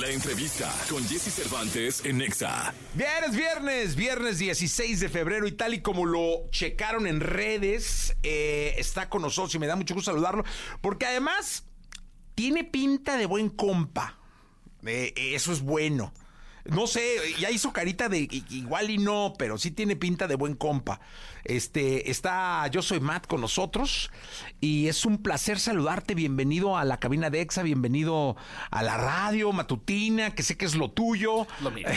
La entrevista con Jesse Cervantes en Nexa. Viernes, viernes, viernes 16 de febrero y tal y como lo checaron en redes, eh, está con nosotros y me da mucho gusto saludarlo, porque además tiene pinta de buen compa. Eh, eso es bueno. No sé, ya hizo carita de igual y no, pero sí tiene pinta de buen compa. Este, está, yo soy Matt con nosotros y es un placer saludarte. Bienvenido a la cabina de EXA, bienvenido a la radio matutina, que sé que es lo tuyo. Lo mío.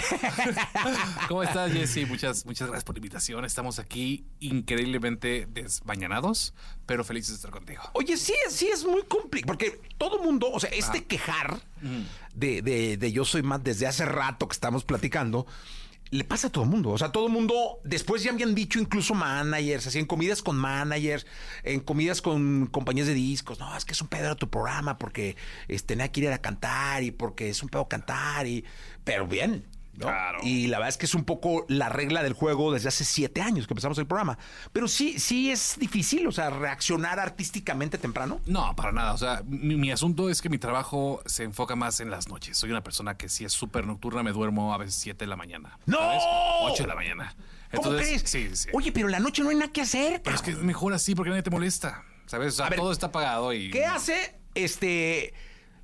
¿Cómo estás, Jesse? Muchas, muchas gracias por la invitación. Estamos aquí increíblemente desbañanados, pero felices de estar contigo. Oye, sí, sí es muy complicado, porque todo mundo, o sea, este ah. quejar de, de, de Yo Soy Matt desde hace rato que estamos platicando, le pasa a todo el mundo. O sea, todo el mundo, después ya habían dicho incluso managers, así en comidas con managers, en comidas con compañías de discos. No, es que es un pedo tu programa porque este, tenía que ir a cantar y porque es un pedo cantar. y Pero bien, y la verdad es que es un poco la regla del juego desde hace siete años que empezamos el programa. Pero sí, sí es difícil, o sea, reaccionar artísticamente temprano. No, para nada. O sea, mi, asunto es que mi trabajo se enfoca más en las noches. Soy una persona que si es súper nocturna, me duermo a veces siete de la mañana. ¡No! Ocho de la mañana. ¿Cómo crees? Sí, sí. Oye, pero la noche no hay nada que hacer. Pero es que es mejor así porque nadie te molesta. ¿Sabes? O sea, todo está apagado y. ¿Qué hace? Este.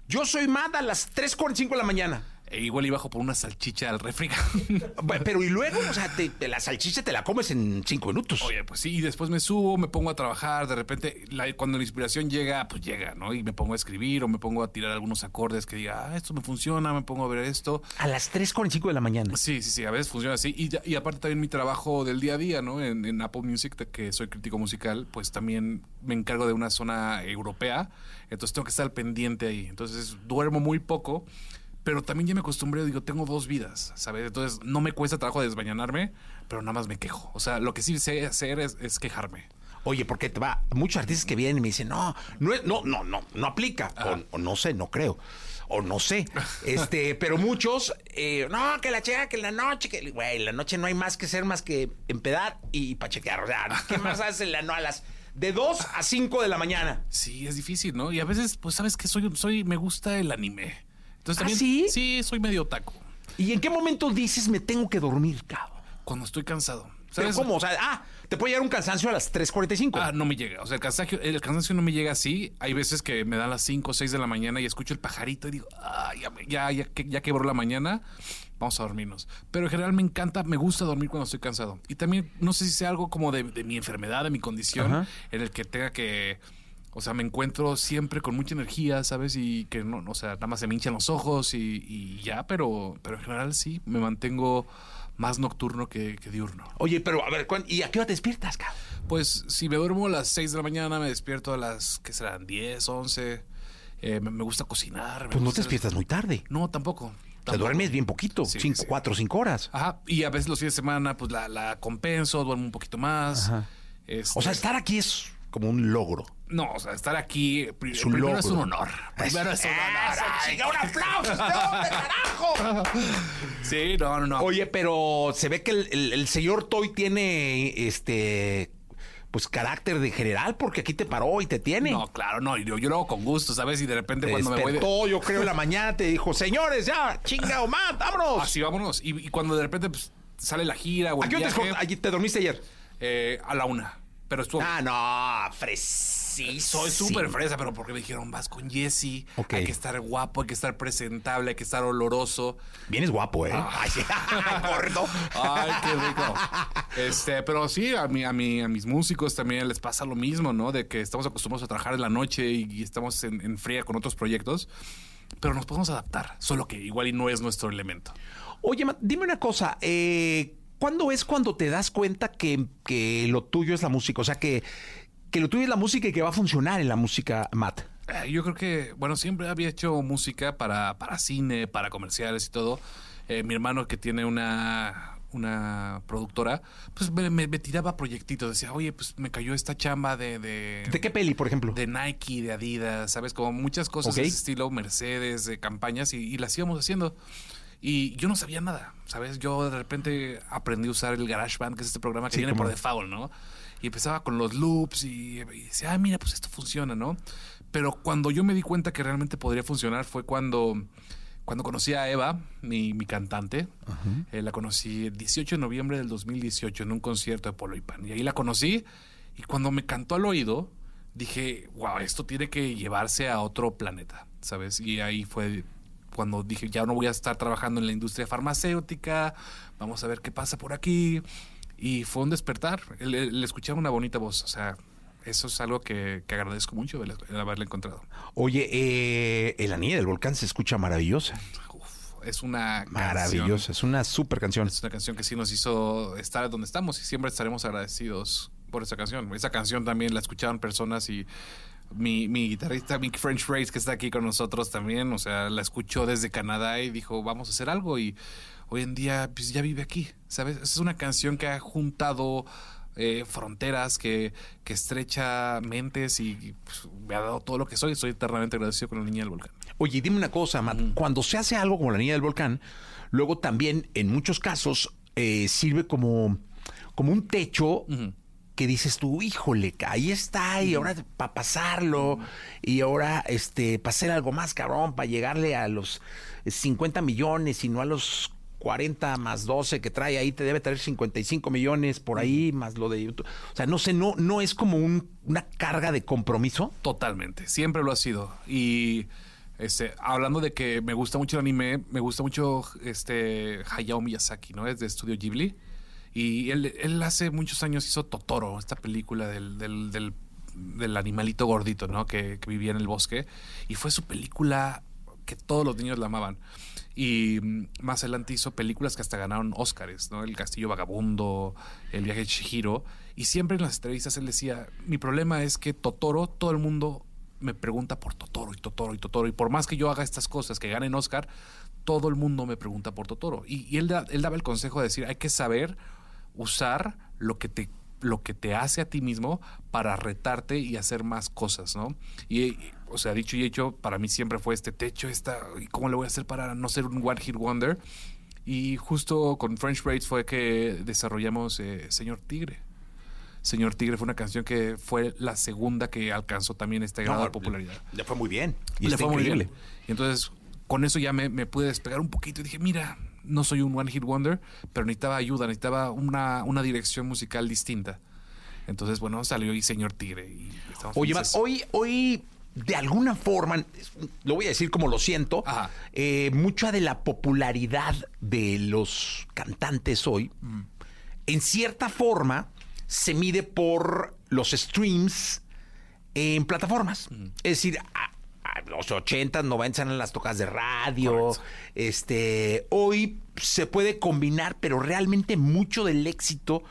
Yo soy Mad a las 3.45 de la mañana. E igual y bajo por una salchicha al refri. Pero y luego, o sea, la salchicha te la comes en cinco minutos. Oye, pues sí, y después me subo, me pongo a trabajar, de repente, cuando la inspiración llega, pues llega, ¿no? Y me pongo a escribir o me pongo a tirar algunos acordes que diga, ah, esto me funciona, me pongo a ver esto. A las 3.45 de la mañana. Sí, sí, sí, a veces funciona así. Y, y aparte también mi trabajo del día a día, ¿no? En, en Apple Music, que soy crítico musical, pues también me encargo de una zona europea, entonces tengo que estar pendiente ahí. Entonces duermo muy poco pero también ya me acostumbré, digo, tengo dos vidas, ¿sabes? Entonces no me cuesta trabajo desbañanarme, pero nada más me quejo. O sea, lo que sí sé hacer es, quejarme. Oye, porque te va, muchos artistas que vienen y me dicen, no, no, no, no, no, no aplica. O, no sé, no creo. O no sé. Este, pero muchos, eh, no, que la checa, que la noche, que, güey, la noche no hay más que ser más que empedar y pachequear. O sea, ¿qué más haces en la no a las de 2 a 5 de la mañana? Sí, es difícil, ¿no? Y a veces, pues, sabes que soy, soy, me gusta el anime. Entonces, ¿Ah, sí? Sí, soy medio taco. ¿Y en qué momento dices me tengo que dormir, cabrón? Cuando estoy cansado. ¿Pero cómo? O sea, ah, te puede llegar un cansancio a las 3.45. Ah, no me llega. O sea, el cansancio, el cansancio no me llega así. Hay veces que me dan las 5 o 6 de la mañana y escucho el pajarito y digo, ah, ya, ya, ya, quebró la mañana, vamos a dormirnos. Pero en general me encanta, me gusta dormir cuando estoy cansado. Y también, no sé si sea algo como de, mi enfermedad, de mi condición, en el que tenga que o sea, me encuentro siempre con mucha energía, ¿sabes? Y que no, o sea, nada más se me hinchan los ojos y, ya, pero, pero en general sí, me mantengo más nocturno que, diurno. Oye, pero a ver, ¿y a qué hora te despiertas, cabrón? Pues si me duermo a las 6 de la mañana, me despierto a las, ¿qué serán? 10, 11. Eh, me, gusta cocinar. pues no te despiertas muy tarde. No, tampoco. Te duermes bien poquito, cinco, cuatro o cinco horas. Ajá, y a veces los fines de semana, pues la, la compenso, duermo un poquito más. Ajá. Este o sea, estar aquí es como un logro. No, o sea, estar aquí es un primero es un honor. Primero es un honor. ¡Un aplauso! ¡De carajo! Sí, no, no, no. Oye, pero se ve que el, señor Toy tiene este pues carácter de general, porque aquí te paró y te tiene. No, claro, no, yo, yo lo hago con gusto, ¿sabes? Y de repente cuando me voy de... yo creo, en la mañana te dijo, señores, ya, chinga o más, vámonos. Así, vámonos. Y, cuando de repente pues, sale la gira o ¿A qué hora te, te dormiste ayer? Eh, a la una. Pero estuvo. Ah, no, fresísimo. Soy súper fresa, pero porque me dijeron, vas con Jesse. Hay que estar guapo, hay que estar presentable, hay que estar oloroso. Vienes guapo, ¿eh? Ah. Ay, gordo. Ay, qué rico. Este, pero sí, a, mí, a, mí, a mis músicos también les pasa lo mismo, ¿no? De que estamos acostumbrados a trabajar en la noche y, estamos en, en fría con otros proyectos. Pero nos podemos adaptar, solo que igual y no es nuestro elemento. Oye, dime una cosa. Eh ¿Cuándo es cuando te das cuenta que, lo tuyo es la música? O sea, que, que lo tuyo es la música y que va a funcionar en la música, Matt. Eh, yo creo que, bueno, siempre había hecho música para, para cine, para comerciales y todo. Eh, mi hermano que tiene una, una productora, pues me, tiraba proyectitos. Decía, oye, pues me cayó esta chamba de, de... ¿De qué peli, por ejemplo? De Nike, de Adidas, ¿sabes? Como muchas cosas de estilo Mercedes, de campañas, y, y las íbamos haciendo. Y yo no sabía nada, ¿sabes? Yo de repente aprendí a usar el GarageBand, que es este programa que viene por default, ¿no? Y empezaba con los loops y, decía, ah, mira, pues esto funciona, ¿no? Pero cuando yo me di cuenta que realmente podría funcionar fue cuando cuando conocí a Eva, mi, mi cantante, eh, la conocí el 18 de noviembre del 2018 en un concierto de Polo y Pan. Y ahí la conocí y cuando me cantó al oído, dije, wow, esto tiene que llevarse a otro planeta, ¿sabes? Y ahí fue cuando dije, ya no voy a estar trabajando en la industria farmacéutica, vamos a ver qué pasa por aquí. Y fue un despertar, le, le escuché una bonita voz, o sea, eso es algo que, que agradezco mucho el, el haberle encontrado. Oye, eh, El Anillo del Volcán se escucha maravillosa. Uf, es una Maravillosa, canción, es una super canción. es una canción que sí nos hizo estar donde estamos y siempre estaremos agradecidos por esa canción. Esa canción también la escuchaban personas y mi, mi guitarrista Mick French Race que está aquí con nosotros también, o sea, la escuchó desde Canadá y dijo, vamos a hacer algo y hoy en día pues ya vive aquí, ¿sabes? Es una canción que ha juntado eh, fronteras, que, que estrecha mentes y pues, me ha dado todo lo que soy. Estoy eternamente agradecido con la niña del volcán. Oye, dime una cosa, Matt. Cuando se hace algo como la Niña del Volcán, luego también, en muchos casos, eh, sirve como, como un techo que dices tú, híjole, ahí está, y ahora para pasarlo, y ahora este, para hacer algo más cabrón, para llegarle a los 50 millones y no a los 40 más 12 que trae ahí, te debe traer 55 millones por ahí, más lo de YouTube. O sea, no sé, no, no es como un- una carga de compromiso. Totalmente, siempre lo ha sido. Y este, hablando de que me gusta mucho el anime, me gusta mucho este Hayao Miyazaki, ¿no? Es de Estudio Ghibli. Y él, él hace muchos años hizo Totoro, esta película del, del, del- del animalito gordito, ¿no? Que, que vivía en el bosque. Y fue su película que todos los niños la amaban. Y mm, más adelante hizo películas que hasta ganaron Óscares, ¿no? El Castillo Vagabundo, El viaje de Chihiro. Y siempre en las entrevistas él decía, mi problema es que Totoro, todo el mundo me pregunta por Totoro y Totoro y Totoro. Y por más que yo haga estas cosas que ganen Oscar, todo el mundo me pregunta por Totoro. Y, él, él daba el consejo de decir, hay que saber usar lo que te lo que te hace a ti mismo para retarte y hacer más cosas, ¿no? Y, y, o sea, dicho y hecho, para mí siempre fue este techo, esta, ¿y ¿cómo le voy a hacer para no ser un one hit wonder? Y justo con French Braids fue que desarrollamos eh, Señor Tigre. Señor Tigre fue una canción que fue la segunda que alcanzó también este grado de popularidad. Le fue muy bien. Y Le fue muy bien. Y entonces, con eso ya me, me pude despegar un poquito y dije, mira, no soy un one hit wonder, pero necesitaba ayuda, necesitaba una, una dirección musical distinta. Entonces, bueno, salió y Señor Tigre. Y Oye, hoy, hoy, de alguna forma, lo voy a decir como lo siento, eh, mucha de la popularidad de los cantantes hoy, Mm. en cierta forma, se mide por los streams en plataformas. Mm. Es decir, los 80, 90 eran las tocas de radio. Correcto. Este, hoy se puede combinar, pero realmente mucho del éxito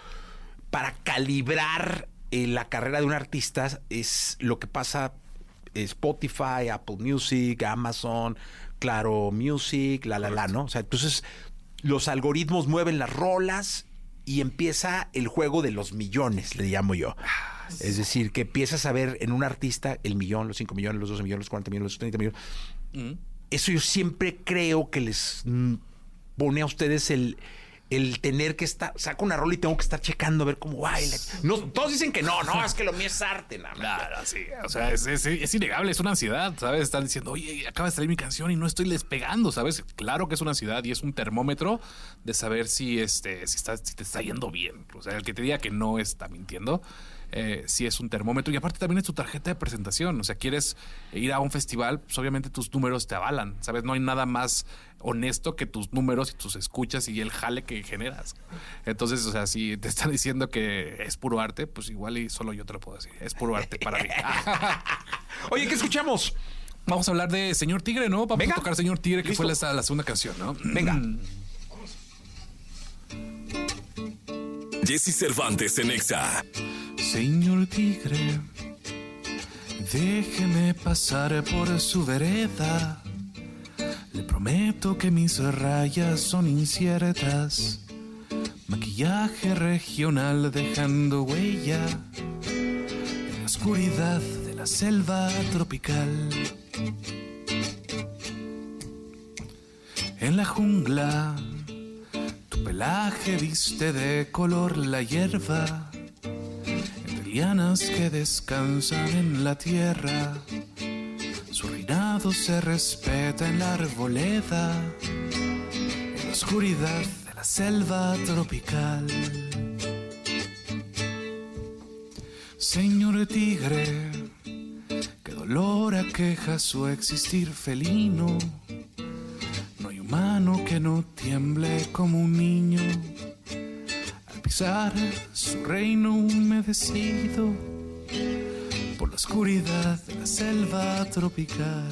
para calibrar eh, la carrera de un artista es lo que pasa Spotify, Apple Music, Amazon, Claro Music, la la la, ¿no? O sea, entonces los algoritmos mueven las rolas y empieza el juego de los millones, le llamo yo. Es decir, que empiezas a ver en un artista el millón, los 5 millones, los 12 millones, los 40 millones, los 30 millones. Mm. Eso yo siempre creo que les pone a ustedes el, el tener que estar, saco una rola y tengo que estar checando a ver cómo baila. No, todos dicen que no, no, es que lo mío es arte, nada. Claro, sí. O sea, es, es, es innegable, es una ansiedad, ¿sabes? Están diciendo, oye, acaba de salir mi canción y no estoy despegando, ¿sabes? Claro que es una ansiedad y es un termómetro de saber si, este, si, está, si te está yendo bien. O sea, el que te diga que no está mintiendo, eh, sí es un termómetro. Y aparte también es tu tarjeta de presentación. O sea, quieres ir a un festival, pues obviamente tus números te avalan, ¿sabes? No hay nada más honesto que tus números y tus escuchas y el jale que generas. Entonces, o sea, si te están diciendo que es puro arte, pues igual y solo yo te lo puedo decir. Es puro arte para mí. Oye, ¿qué escuchamos? Vamos a hablar de Señor Tigre, ¿no? Vamos Venga. a tocar Señor Tigre, que Listo. fue la, la segunda canción, ¿no? Venga. Jesse Cervantes en Exa. Señor Tigre, déjeme pasar por su vereda. Le prometo que mis rayas son inciertas. Maquillaje regional dejando huella en la oscuridad de la selva tropical. En la jungla, tu pelaje viste de color la hierba lianas que descansan en la tierra. Su reinado se respeta en la arboleda, en la oscuridad de la selva tropical. Señor tigre, qué dolor aqueja su existir felino. No hay humano que no tiemble como un niño pisar su reino humedecido por la oscuridad de la selva tropical.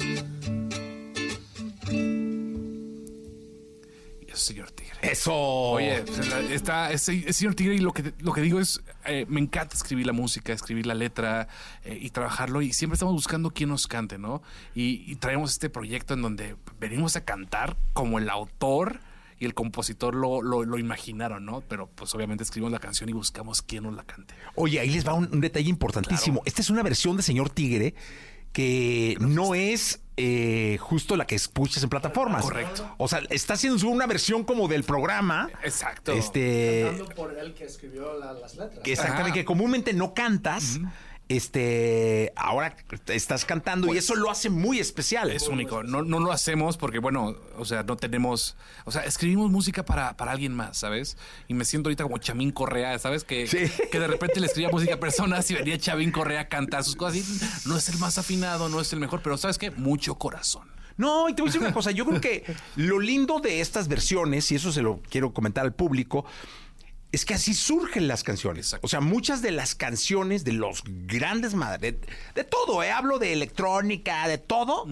Y el señor tigre. Eso. Oye, está ese señor Tigre y lo que, lo que digo es, eh, me encanta escribir la música, escribir la letra eh, y trabajarlo y siempre estamos buscando quién nos cante, ¿no? Y, y traemos este proyecto en donde venimos a cantar como el autor y el compositor lo, lo, lo imaginaron, ¿no? Pero pues obviamente escribimos la canción y buscamos quién nos la cante. Oye, ahí les va un, un detalle importantísimo. Esta es una versión de Señor Tigre que no es eh, justo la que escuchas en plataformas. Correcto. O sea, está haciendo una versión como del programa. Exacto. Este. Cantando por él que escribió la- las letras. que Exactamente, Ajá. que comúnmente no cantas. Este, ahora estás cantando y eso lo hace muy especial. Es único. No, no lo hacemos porque, bueno, o sea, no tenemos. O sea, escribimos música para, para alguien más, ¿sabes? Y me siento ahorita como Chamín Correa, ¿sabes? Que, Sí. que de repente le escribía música a personas y venía Chamín Correa a cantar sus cosas. Y no es el más afinado, no es el mejor, pero ¿sabes qué? Mucho corazón. No, y te voy a decir una cosa, yo creo que lo lindo de estas versiones, y eso se lo quiero comentar al público, es que así surgen las canciones. Exacto. O sea, muchas de las canciones de los grandes madres, de, de todo, ¿eh? hablo de electrónica, de todo,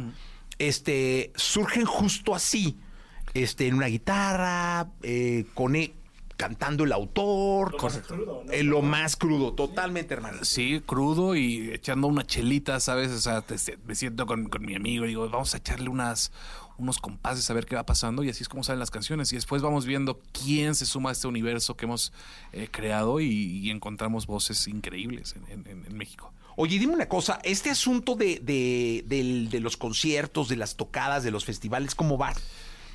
este, surgen justo así. Este, en una guitarra, eh, con e- cantando el autor. Lo más crudo, ¿no? En lo más crudo, totalmente, hermano. Sí, crudo y echando una chelita, ¿sabes? O sea, te- te- me siento con, con mi amigo y digo, vamos a echarle unas, unos compases a ver qué va pasando y así es como salen las canciones. Y después vamos viendo quién se suma a este universo que hemos eh, creado y, y encontramos voces increíbles en- en- en México. Oye, dime una cosa, este asunto de, de, del- de los conciertos, de las tocadas, de los festivales, ¿cómo va?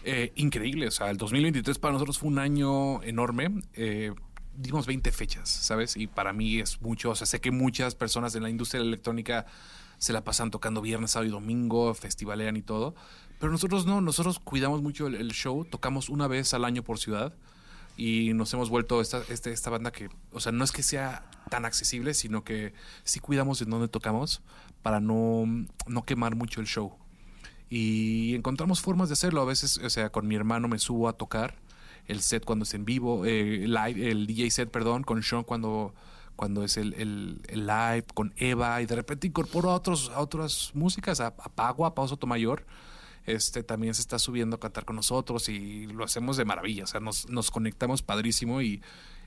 Eh, increíble, o sea, el 2023 para nosotros fue un año enorme. Eh, dimos 20 fechas, ¿sabes? Y para mí es mucho, o sea, sé que muchas personas de la industria electrónica se la pasan tocando viernes, sábado y domingo, festivalean y todo, pero nosotros no, nosotros cuidamos mucho el, el show, tocamos una vez al año por ciudad y nos hemos vuelto esta, este- esta banda que, o sea, no es que sea tan accesible, sino que sí cuidamos en dónde tocamos para no, no quemar mucho el show y encontramos formas de hacerlo. A veces, o sea, con mi hermano me subo a tocar el set cuando es en vivo, eh, live, el DJ set, perdón, con Sean cuando, cuando es el, el- live, con Eva, y de repente incorporo a, otros, a otras músicas, a, a Pagua, a Pau Sotomayor. Este también se está subiendo a cantar con nosotros y lo hacemos de maravilla. O sea, nos, nos conectamos padrísimo y,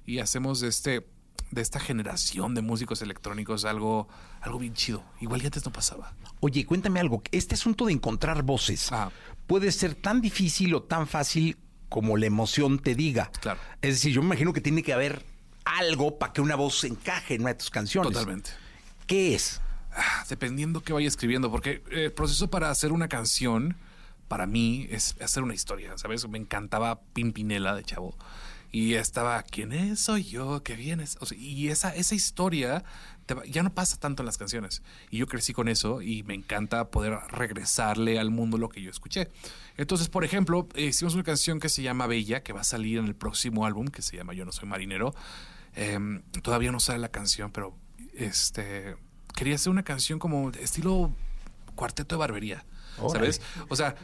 y hacemos este de esta generación de músicos electrónicos algo algo bien chido. Igual que antes no pasaba. Oye, cuéntame algo. Este asunto de encontrar voces Ah. puede ser tan difícil o tan fácil como la emoción te diga. Claro. Es decir, yo me imagino que tiene que haber algo para que una voz encaje en una de tus canciones. Totalmente. ¿Qué es? Ah, Dependiendo qué vaya escribiendo, porque el proceso para hacer una canción, para mí, es hacer una historia, ¿sabes? Me encantaba Pimpinela de chavo. Y estaba, ¿quién es? Soy yo, ¿qué vienes? O sea, y esa, esa historia ya no pasa tanto en las canciones. Y yo crecí con eso y me encanta poder regresarle al mundo lo que yo escuché. Entonces, por ejemplo, hicimos una canción que se llama Bella, que va a salir en el próximo álbum, que se llama Yo no soy marinero. Em, todavía no sale la canción, pero este quería hacer una canción como estilo cuarteto de barbería. ¿Sabes? O sea,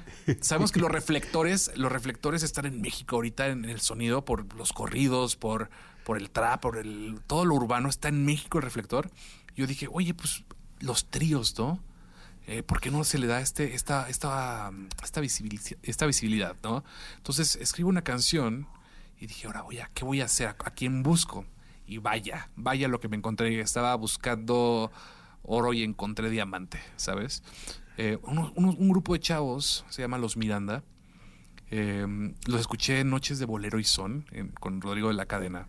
sabemos que los reflectores, los reflectores están en México ahorita en el sonido por los corridos, por, por el trap, por el todo lo urbano está en México el reflector. Yo dije, oye, pues los tríos, ¿no? Eh, ¿Por qué no se le da este, esta, esta, esta, visibilici- esta visibilidad, ¿no? Entonces escribo una canción y dije, ahora voy a, ¿qué voy a hacer? ¿A, a quién busco? Y vaya, vaya lo que me encontré. Estaba buscando oro y encontré diamante, ¿sabes? Eh, un grupo de chavos, se llama Los Miranda, eh, los escuché en Noches de Bolero y Son, en- con Rodrigo de la Cadena.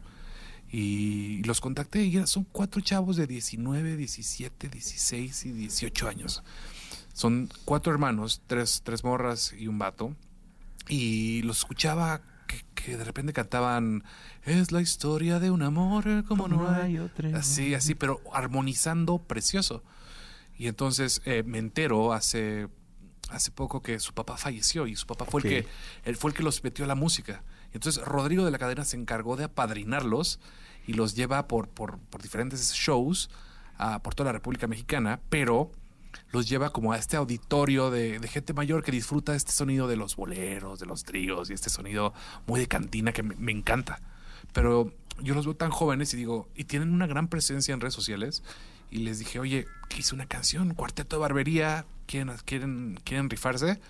Y los contacté y son cuatro chavos de 19, 17, 16 y 18 años. Son cuatro hermanos, tres, tres morras y un vato. Y los escuchaba que, que de repente cantaban Es la historia de un amor como no hay otro Así, así, pero armonizando precioso. Y entonces eh, me entero hace, hace poco que su papá falleció y su papá fue el que él fue el que los metió a la música. Entonces Rodrigo de la Cadena se encargó de apadrinarlos y los lleva por, por, por diferentes shows ah, por toda la República Mexicana, pero los lleva como a este auditorio de, de gente mayor que disfruta este sonido de los boleros, de los tríos y este sonido muy de cantina que me, me encanta. Pero yo los veo tan jóvenes y digo, y tienen una gran presencia en redes sociales. Y les dije, oye, hice una canción, cuarteto de barbería, ¿quieren, quieren, quieren rifarse?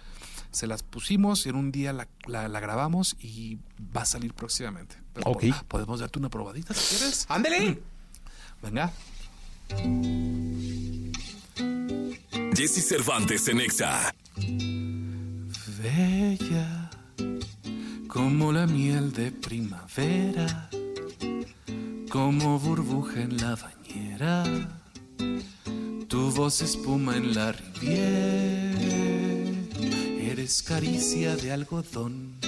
Se las pusimos, en un día la, la- la grabamos y va a salir próximamente. Pero Ok. po- Podemos darte una probadita si quieres. ¡Ándele! Venga. Jesse Cervantes en Exa. Bella como la miel de primavera, como burbuja en la bañera, tu voz espuma en la riviera, eres caricia de algodón,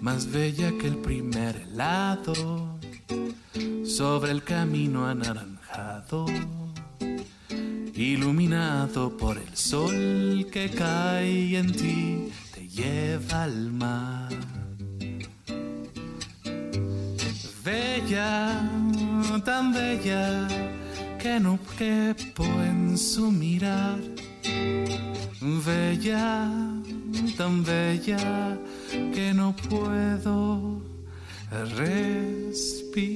más bella que el primer helado, sobre el camino anaranjado iluminado por el sol que cae en ti, te lleva al mar. Bella, tan bella, que no quepo en su mirar. Bella, tan bella, que no puedo respirar.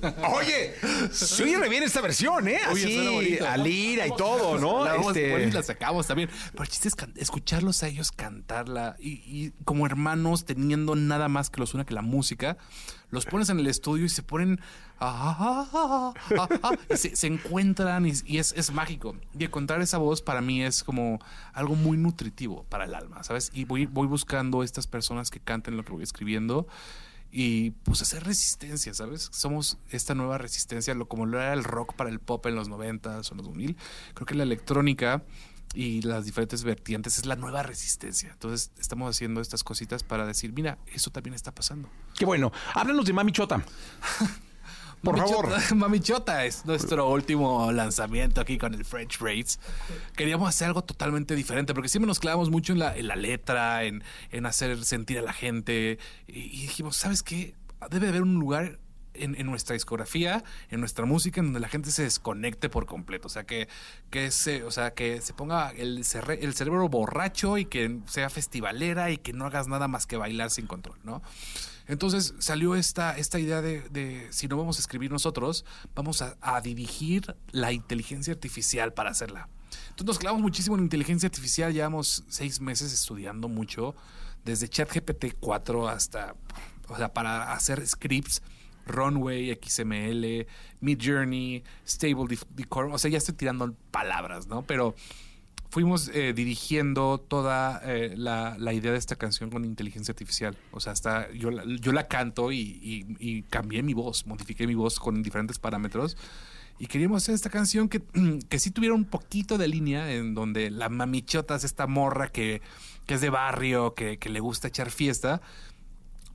Oye, se oye re bien esta versión, ¿eh? Así, a lira y todo, ¿no? La Este, la sacamos también. Pero el chiste es escucharlos a ellos cantarla y, y como hermanos teniendo nada más que los una que la música. Los pones en el estudio y se ponen ah, ah, ah, ah, ah, y se, se encuentran y, y es, es mágico. Y encontrar esa voz para mí es como algo muy nutritivo para el alma, ¿sabes? Y voy, voy buscando estas personas que canten lo que voy escribiendo y pues hacer resistencia, ¿sabes? Somos esta nueva resistencia, lo como lo era el rock para el pop en los 90 o los 2000. Creo que la electrónica y las diferentes vertientes es la nueva resistencia. Entonces estamos haciendo estas cositas para decir, mira, eso también está pasando. qué bueno. Háblanos de Mami Chota. Por Mami favor. Chota- Mami Chota es nuestro último lanzamiento aquí con el French Braids. Queríamos hacer algo totalmente diferente porque siempre nos clavamos mucho en la, en la letra, en, en hacer sentir a la gente. Y, y dijimos, ¿sabes qué? Debe haber un lugar en, nuestra discografía, en nuestra música, en donde la gente se desconecte por completo. O sea, que, que, se, o sea, que se ponga el, cerebro borracho y que sea festivalera y que no hagas nada más que bailar sin control, ¿no? Entonces salió esta, esta idea de, de, si no vamos a escribir nosotros, vamos a, a dirigir la inteligencia artificial para hacerla. Entonces nos clavamos muchísimo en inteligencia artificial, llevamos seis meses estudiando mucho, desde ChatGPT 4 hasta, o sea, para hacer scripts, Runway, XML, Midjourney, Stable Dif- Decorum, o sea, ya estoy tirando palabras, ¿no? Pero fuimos eh, dirigiendo toda eh, la, idea de esta canción con inteligencia artificial. O sea, hasta yo, yo la canto y, y- cambié mi voz, modifiqué mi voz con diferentes parámetros. Y queríamos hacer esta canción que, que sí tuviera un poquito de línea en donde la mamichota es esta morra que, que es de barrio, que le gusta echar fiesta,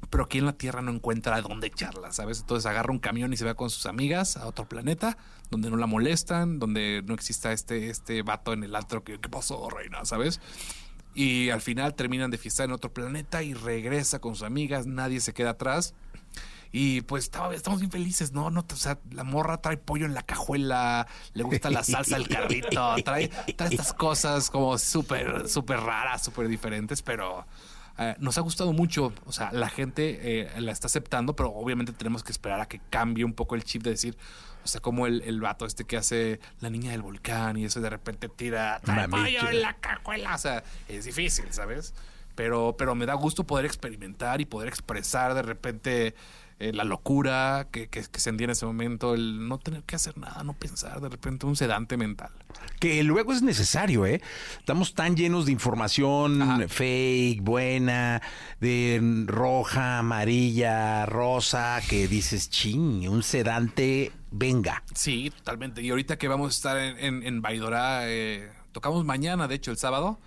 pero aquí en la Tierra no encuentra a dónde echarla, ¿sabes? Entonces agarra un camión y se va con sus amigas a otro planeta, donde no la molestan, donde no exista este, este vato en el antro que, ¿qué pasó, reina? ¿Sabes? Y al final terminan de fiestar en otro planeta y regresa con sus amigas, nadie se queda atrás. Y pues estamos bien felices, ¿no? no o sea, la morra trae pollo en la cajuela, le gusta la salsa al carrito, trae, trae estas cosas como súper, súper raras, súper diferentes, pero eh, nos ha gustado mucho. O sea, la gente eh, la está aceptando, pero obviamente tenemos que esperar a que cambie un poco el chip de decir, o sea, como el, el vato este que hace la niña del volcán y eso de repente tira pollo en la cajuela. O sea, es difícil, ¿sabes? Pero, pero me da gusto poder experimentar y poder expresar de repente eh, la locura que, que, que sentí en ese momento, el no tener que hacer nada, no pensar, de repente un sedante mental. Que luego es necesario, ¿eh? Estamos tan llenos de información Ajá. fake, buena, de roja, amarilla, rosa, que dices, ching, un sedante, venga. Sí, totalmente. Y ahorita que vamos a estar en, en, en Baidora, eh, tocamos mañana, de hecho, el sábado.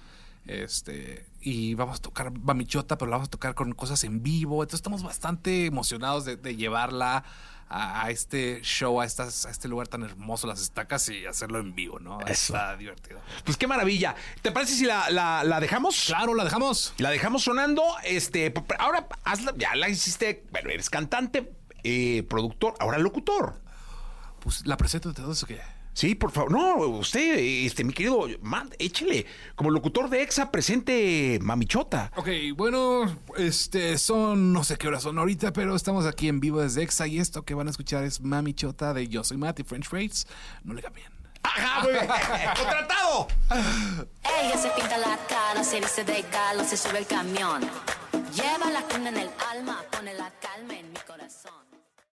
Este, y vamos a tocar Mamichota, pero la vamos a tocar con cosas en vivo. Entonces estamos bastante emocionados de, de llevarla a, a este show, a, estas, a este lugar tan hermoso, las estacas, y hacerlo en vivo, ¿no? Eso. Está divertido. Pues qué maravilla. ¿Te parece si la, la- la dejamos? Claro, la dejamos. La dejamos sonando. Este, ahora hazla, ya la hiciste. Bueno, eres cantante, eh, productor, ahora locutor. Pues la presento de todo eso que. Sí, por favor. No, usted, este, mi querido Matt, échele. Como locutor de EXA, presente Mamichota. Ok, bueno, este son no sé qué horas son ahorita, pero estamos aquí en vivo desde Exa y esto que van a escuchar es Mami Chota de Yo Soy Matt y French Freights. No le cambien. ¡Ajá, muy bien! ¡Contratado! Ella se pinta la cara, se viste de gala, se sube el camión. Lleva la cuna en el alma, pone la calma en mi corazón.